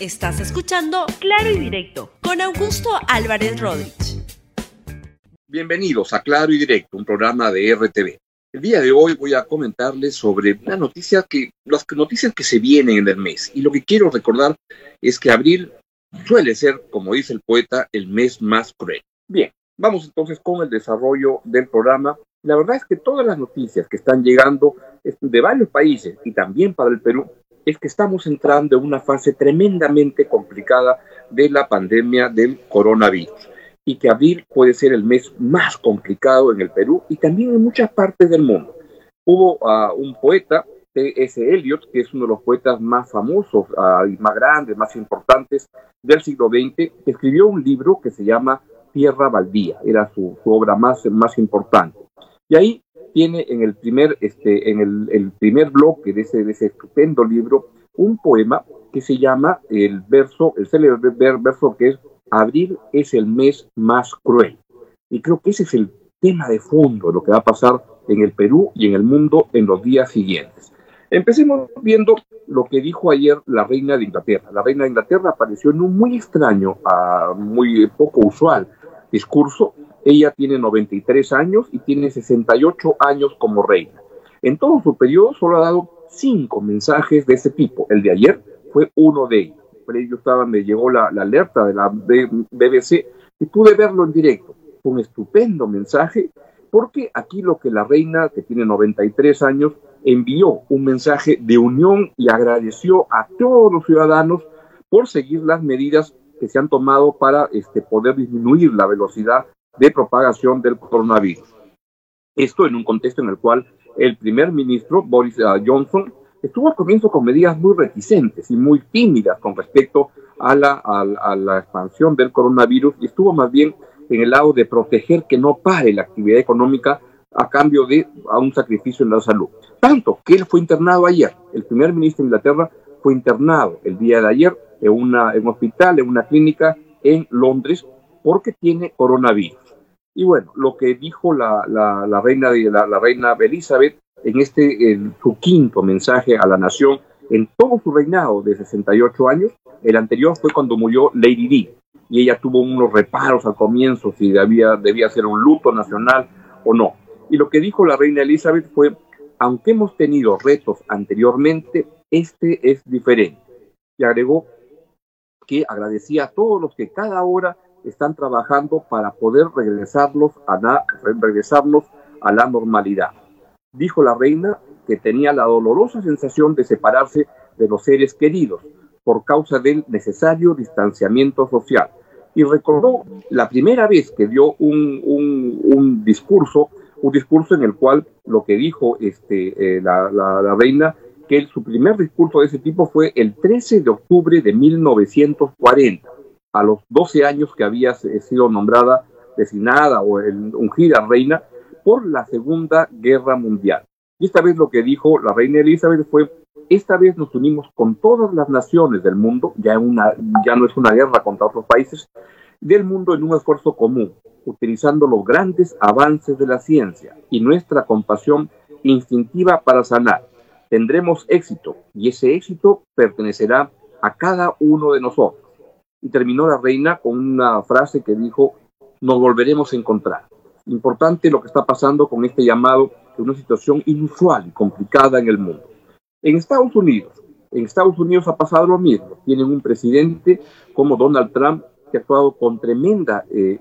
Estás escuchando Claro y Directo con Augusto Álvarez Rodríguez. Bienvenidos a Claro y Directo, un programa de RTV. El día de hoy voy a comentarles sobre una noticia que, las noticias que se vienen en el mes. Y lo que quiero recordar es que abril suele ser, como dice el poeta, el mes más cruel. Bien, vamos entonces con el desarrollo del programa. La verdad es que todas las noticias que están llegando de varios países y también para el Perú es que estamos entrando en una fase tremendamente complicada de la pandemia del coronavirus y que abril puede ser el mes más complicado en el Perú y también en muchas partes del mundo. Hubo uh, un poeta, T.S. Eliot, que es uno de los poetas más famosos uh, y más grandes, más importantes del siglo XX, que escribió un libro que se llama Tierra Baldía, era su, su obra más, más importante. Y ahí tiene en el primer, este, en el, el primer bloque de ese, de ese, estupendo libro un poema que se llama el verso, el célebre verso que es Abril es el mes más cruel. Y creo que ese es el tema de fondo lo que va a pasar en el Perú y en el mundo en los días siguientes. Empecemos viendo lo que dijo ayer la reina de Inglaterra. La reina de Inglaterra apareció en un muy extraño, uh, muy poco usual discurso ella tiene 93 años y tiene 68 años como reina. En todo su periodo solo ha dado cinco mensajes de ese tipo. El de ayer fue uno de ellos. Yo estaba, me llegó la, la alerta de la BBC y pude verlo en directo. Fue un estupendo mensaje porque aquí lo que la reina, que tiene 93 años, envió un mensaje de unión y agradeció a todos los ciudadanos por seguir las medidas que se han tomado para este, poder disminuir la velocidad de propagación del coronavirus. Esto en un contexto en el cual el primer ministro, Boris uh, Johnson, estuvo al comienzo con medidas muy reticentes y muy tímidas con respecto a la, expansión del coronavirus y estuvo más bien en el lado de proteger que no pare la actividad económica a cambio de a un sacrificio en la salud. Tanto que él fue internado ayer. El primer ministro de Inglaterra fue internado el día de ayer en, en un hospital, en una clínica en Londres, porque tiene coronavirus. Y bueno, lo que dijo la, reina, la, la, reina Elizabeth en este, su quinto mensaje a la nación, en todo su reinado de 68 años, el anterior fue cuando murió Lady Di, y ella tuvo unos reparos al comienzo, si debía, debía ser un luto nacional o no. Y lo que dijo la reina Elizabeth fue, aunque hemos tenido retos anteriormente, este es diferente. Y agregó que agradecía a todos los que cada hora están trabajando para poder regresarlos a, la, regresarlos a la normalidad. Dijo la reina que tenía la dolorosa sensación de separarse de los seres queridos por causa del necesario distanciamiento social. Y recordó la primera vez que dio un, un, discurso, un discurso en el cual lo que dijo este, eh, la, la, la, reina, que su primer discurso de ese tipo fue el 13 de octubre de 1940 a los 12 años que había sido nombrada, designada o ungida reina por la Segunda Guerra Mundial. Y esta vez lo que dijo la reina Elizabeth fue, esta vez nos unimos con todas las naciones del mundo, ya, una, ya no es una guerra contra otros países, del mundo en un esfuerzo común, utilizando los grandes avances de la ciencia y nuestra compasión instintiva para sanar. Tendremos éxito y ese éxito pertenecerá a cada uno de nosotros y terminó la reina con una frase que dijo, nos volveremos a encontrar. Importante lo que está pasando con este llamado de una situación inusual y complicada en el mundo. En Estados Unidos, en Estados Unidos ha pasado lo mismo. Tienen un presidente como Donald Trump que ha actuado con tremenda eh,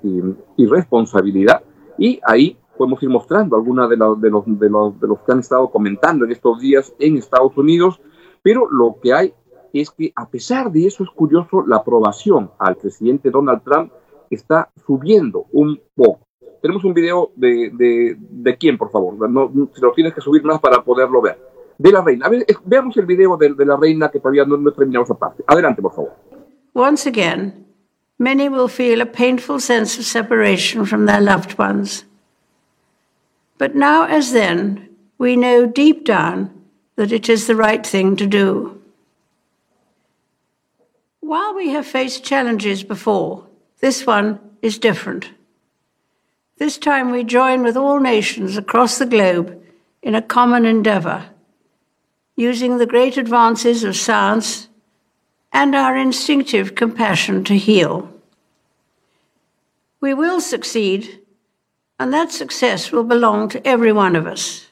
irresponsabilidad y ahí podemos ir mostrando algunas de, de, los, de, los, de los que han estado comentando en estos días en Estados Unidos, pero lo que hay es que a pesar de eso es curioso, la aprobación al presidente Donald Trump está subiendo un poco. Tenemos un video de, de, de quién, por favor. No, si lo tienes que subir más para poderlo ver. De la reina. A ver, veamos el video de, de la reina que todavía no, no terminamos esa parte. Adelante, por favor. Once again, many will feel a painful sense of separation from their loved ones. But now, as then, we know deep down that it is the right thing to do. While we have faced challenges before, this one is different. This time we join with all nations across the globe in a common endeavor, using the great advances of science and our instinctive compassion to heal. We will succeed, and that success will belong to every one of us.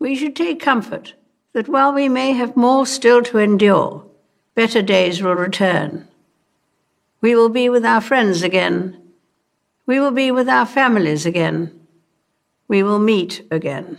We should take comfort that while we may have more still to endure, better days will return. We will be with our friends again. We will be with our families again. We will meet again.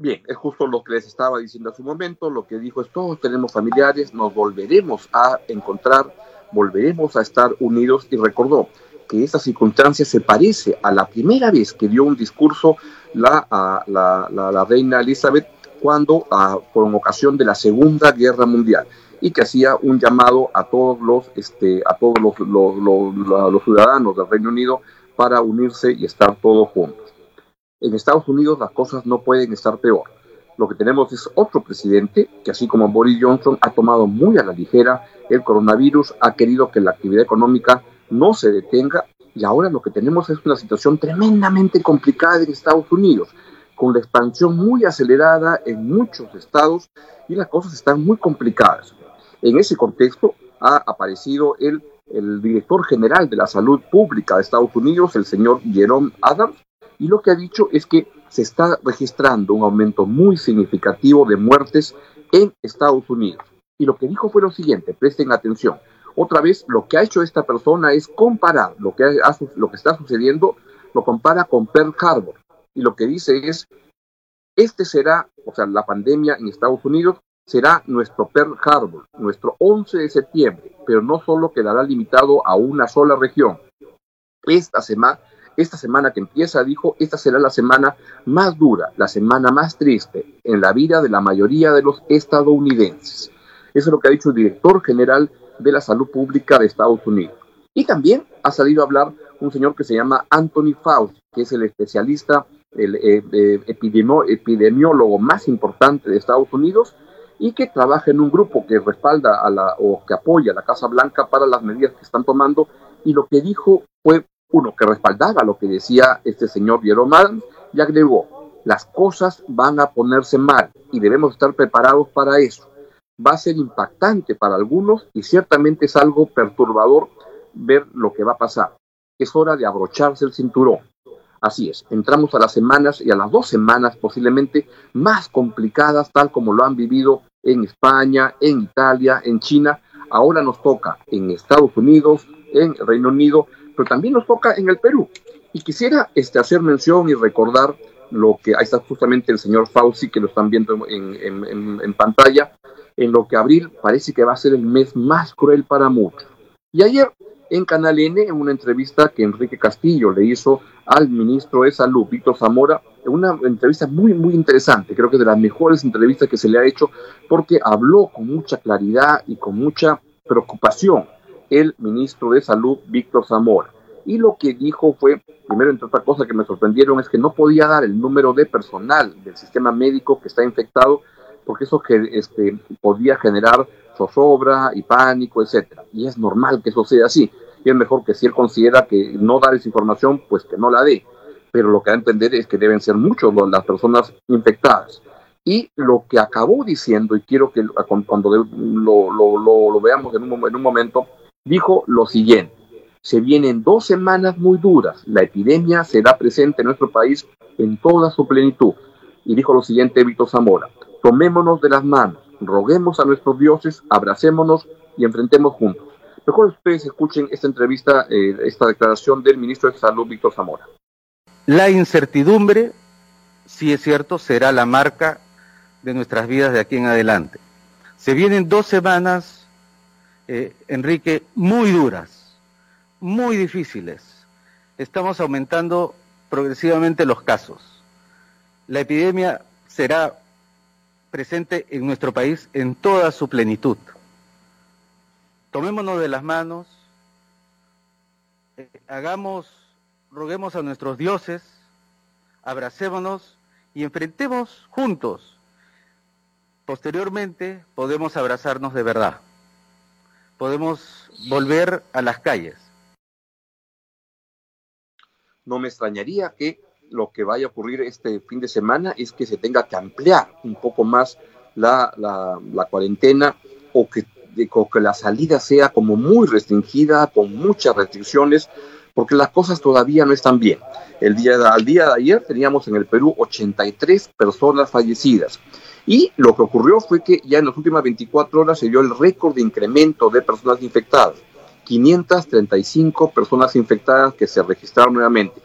Bien, es justo lo que les estaba diciendo hace un momento, lo que dijo es todos tenemos familiares, nos volveremos a encontrar, volveremos a estar unidos y recordó que esta circunstancia se parece a la primera vez que dio un discurso la, la, la, reina Elizabeth cuando, por ocasión de la Segunda Guerra Mundial, y que hacía un llamado a todos los, este, a todos los, los, los ciudadanos del Reino Unido para unirse y estar todos juntos. En Estados Unidos las cosas no pueden estar peor. Lo que tenemos es otro presidente que, así como Boris Johnson, ha tomado muy a la ligera el coronavirus, ha querido que la actividad económica no se detenga y ahora lo que tenemos es una situación tremendamente complicada en Estados Unidos, con la expansión muy acelerada en muchos estados y las cosas están muy complicadas. En ese contexto ha aparecido el, director general de la salud pública de Estados Unidos, el señor Jerome Adams, y lo que ha dicho es que se está registrando un aumento muy significativo de muertes en Estados Unidos. Y lo que dijo fue lo siguiente, presten atención. Otra vez, lo que ha hecho esta persona es comparar lo que, lo que está sucediendo, lo compara con Pearl Harbor. Y lo que dice es, este será, o sea, la pandemia en Estados Unidos será nuestro Pearl Harbor, nuestro 11 de septiembre, pero no solo quedará limitado a una sola región. Esta semana esta semana que empieza, dijo, esta será la semana más dura, la semana más triste en la vida de la mayoría de los estadounidenses. Eso es lo que ha dicho el director general de la salud pública de Estados Unidos. Y también ha salido a hablar un señor que se llama Anthony Fauci, que es el especialista, el eh, eh, epidemiólogo más importante de Estados Unidos y que trabaja en un grupo que respalda a la, o que apoya a la Casa Blanca para las medidas que están tomando. Y lo que dijo fue uno que respaldaba lo que decía este señor Jerome Adams y agregó, las cosas van a ponerse mal y debemos estar preparados para eso. Va a ser impactante para algunos y ciertamente es algo perturbador ver lo que va a pasar. Es hora de abrocharse el cinturón. Así es, entramos a las semanas y a las dos semanas posiblemente más complicadas, tal como lo han vivido en España, en Italia, en China. Ahora nos toca en Estados Unidos, en Reino Unido pero también nos toca en el Perú. Y quisiera este, hacer mención y recordar lo que ahí está justamente el señor Fauci, que lo están viendo en, en, pantalla, en lo que abril parece que va a ser el mes más cruel para muchos. Y ayer en Canal N, en una entrevista que Enrique Castillo le hizo al ministro de Salud, Víctor Zamora, una entrevista muy, muy interesante, creo que de las mejores entrevistas que se le ha hecho, porque habló con mucha claridad y con mucha preocupación el ministro de Salud, Víctor Zamora. Y lo que dijo fue, primero entre otras cosas que me sorprendieron, es que no podía dar el número de personal del sistema médico que está infectado, porque eso este, podía generar zozobra y pánico, etcétera. Y es normal que eso sea así. Y es mejor que si él considera que no dar esa información, pues que no la dé. Pero lo que va a entender es que deben ser muchos las personas infectadas. Y lo que acabó diciendo, y quiero que cuando lo, veamos en un, en un momento, dijo lo siguiente, se vienen dos semanas muy duras, la epidemia será presente en nuestro país en toda su plenitud. Y dijo lo siguiente Víctor Zamora, tomémonos de las manos, roguemos a nuestros dioses, abracémonos y enfrentemos juntos. Mejor ustedes escuchen esta entrevista, eh, esta declaración del ministro de Salud, Víctor Zamora. La incertidumbre, si es cierto, será la marca de nuestras vidas de aquí en adelante. Se vienen dos semanas eh, Enrique, muy duras, muy difíciles. Estamos aumentando progresivamente los casos. La epidemia será presente en nuestro país en toda su plenitud. Tomémonos de las manos, eh, hagamos, roguemos a nuestros dioses, abracémonos y enfrentemos juntos. Posteriormente podemos abrazarnos de verdad podemos volver a las calles. No me extrañaría que lo que vaya a ocurrir este fin de semana es que se tenga que ampliar un poco más la, la, cuarentena o que, que la salida sea como muy restringida, con muchas restricciones, porque las cosas todavía no están bien. El día, al día de ayer teníamos en el Perú 83 personas fallecidas. Y lo que ocurrió fue que ya en las últimas 24 horas se dio el récord de incremento de personas infectadas. 535 personas infectadas que se registraron nuevamente.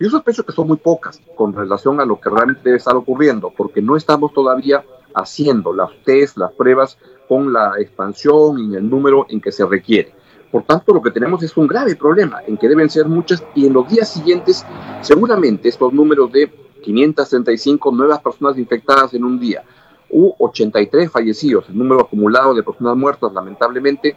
Yo sospecho que son muy pocas con relación a lo que realmente debe estar ocurriendo, porque no estamos todavía haciendo las test, las pruebas con la expansión y el número en que se requiere. Por tanto, lo que tenemos es un grave problema, en que deben ser muchas y en los días siguientes, seguramente estos números de 535 nuevas personas infectadas en un día u 83 fallecidos, el número acumulado de personas muertas, lamentablemente,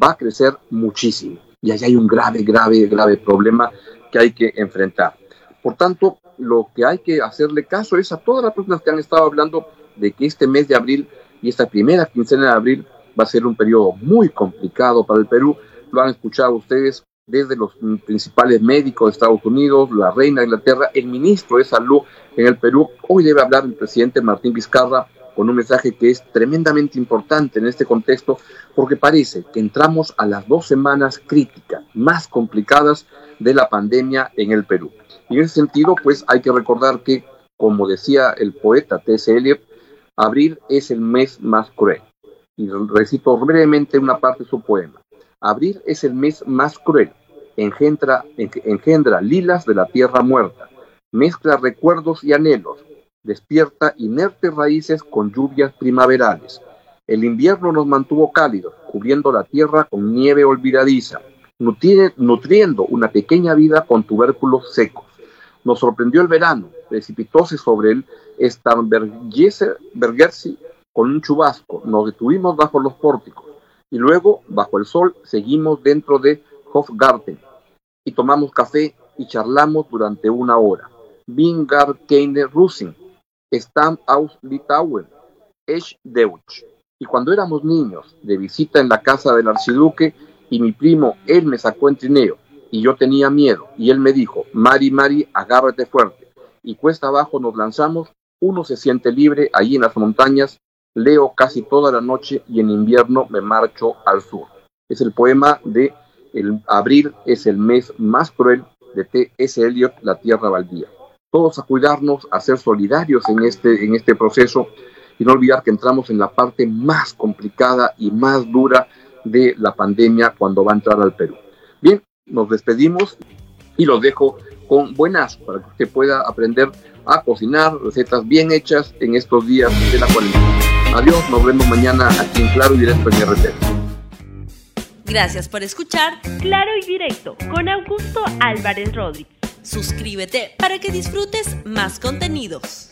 va a crecer muchísimo. Y ahí hay un grave, grave, grave problema que hay que enfrentar. Por tanto, lo que hay que hacerle caso es a todas las personas que han estado hablando de que este mes de abril y esta primera quincena de abril va a ser un periodo muy complicado para el Perú. Lo han escuchado ustedes desde los principales médicos de Estados Unidos, la reina de Inglaterra, el ministro de Salud en el Perú. Hoy debe hablar el presidente Martín Vizcarra con un mensaje que es tremendamente importante en este contexto, porque parece que entramos a las dos semanas críticas más complicadas de la pandemia en el Perú. Y en ese sentido, pues hay que recordar que, como decía el poeta T.S. Eliot, abril es el mes más cruel. Y recito brevemente una parte de su poema. Abril es el mes más cruel, engendra, engendra lilas de la tierra muerta, mezcla recuerdos y anhelos, despierta inertes raíces con lluvias primaverales. El invierno nos mantuvo cálidos, cubriendo la tierra con nieve olvidadiza, nutriendo una pequeña vida con tubérculos secos. Nos sorprendió el verano, precipitóse sobre el Starnbergersi con un chubasco. Nos detuvimos bajo los pórticos y luego, bajo el sol, seguimos dentro de Hofgarten y tomamos café y charlamos durante una hora. Vingar keine Rusin, Stam aus Litauen, Esch Deutsch. Y cuando éramos niños, de visita en la casa del archiduque, y mi primo, él me sacó en trineo, y yo tenía miedo, y él me dijo, Mari, Mari, agárrate fuerte. Y cuesta abajo nos lanzamos, uno se siente libre allí en las montañas, leo casi toda la noche y en invierno me marcho al sur. Es el poema de el abril es el mes más cruel de T.S. Eliot, La Tierra Baldía. Todos a cuidarnos, a ser solidarios en este, en este proceso y no olvidar que entramos en la parte más complicada y más dura de la pandemia cuando va a entrar al Perú. Nos despedimos y los dejo con buenas para que usted pueda aprender a cocinar recetas bien hechas en estos días de la cuarentena. Adiós, nos vemos mañana aquí en Claro y Directo en RT. Gracias por escuchar Claro y Directo con Augusto Álvarez Rodríguez. Suscríbete para que disfrutes más contenidos.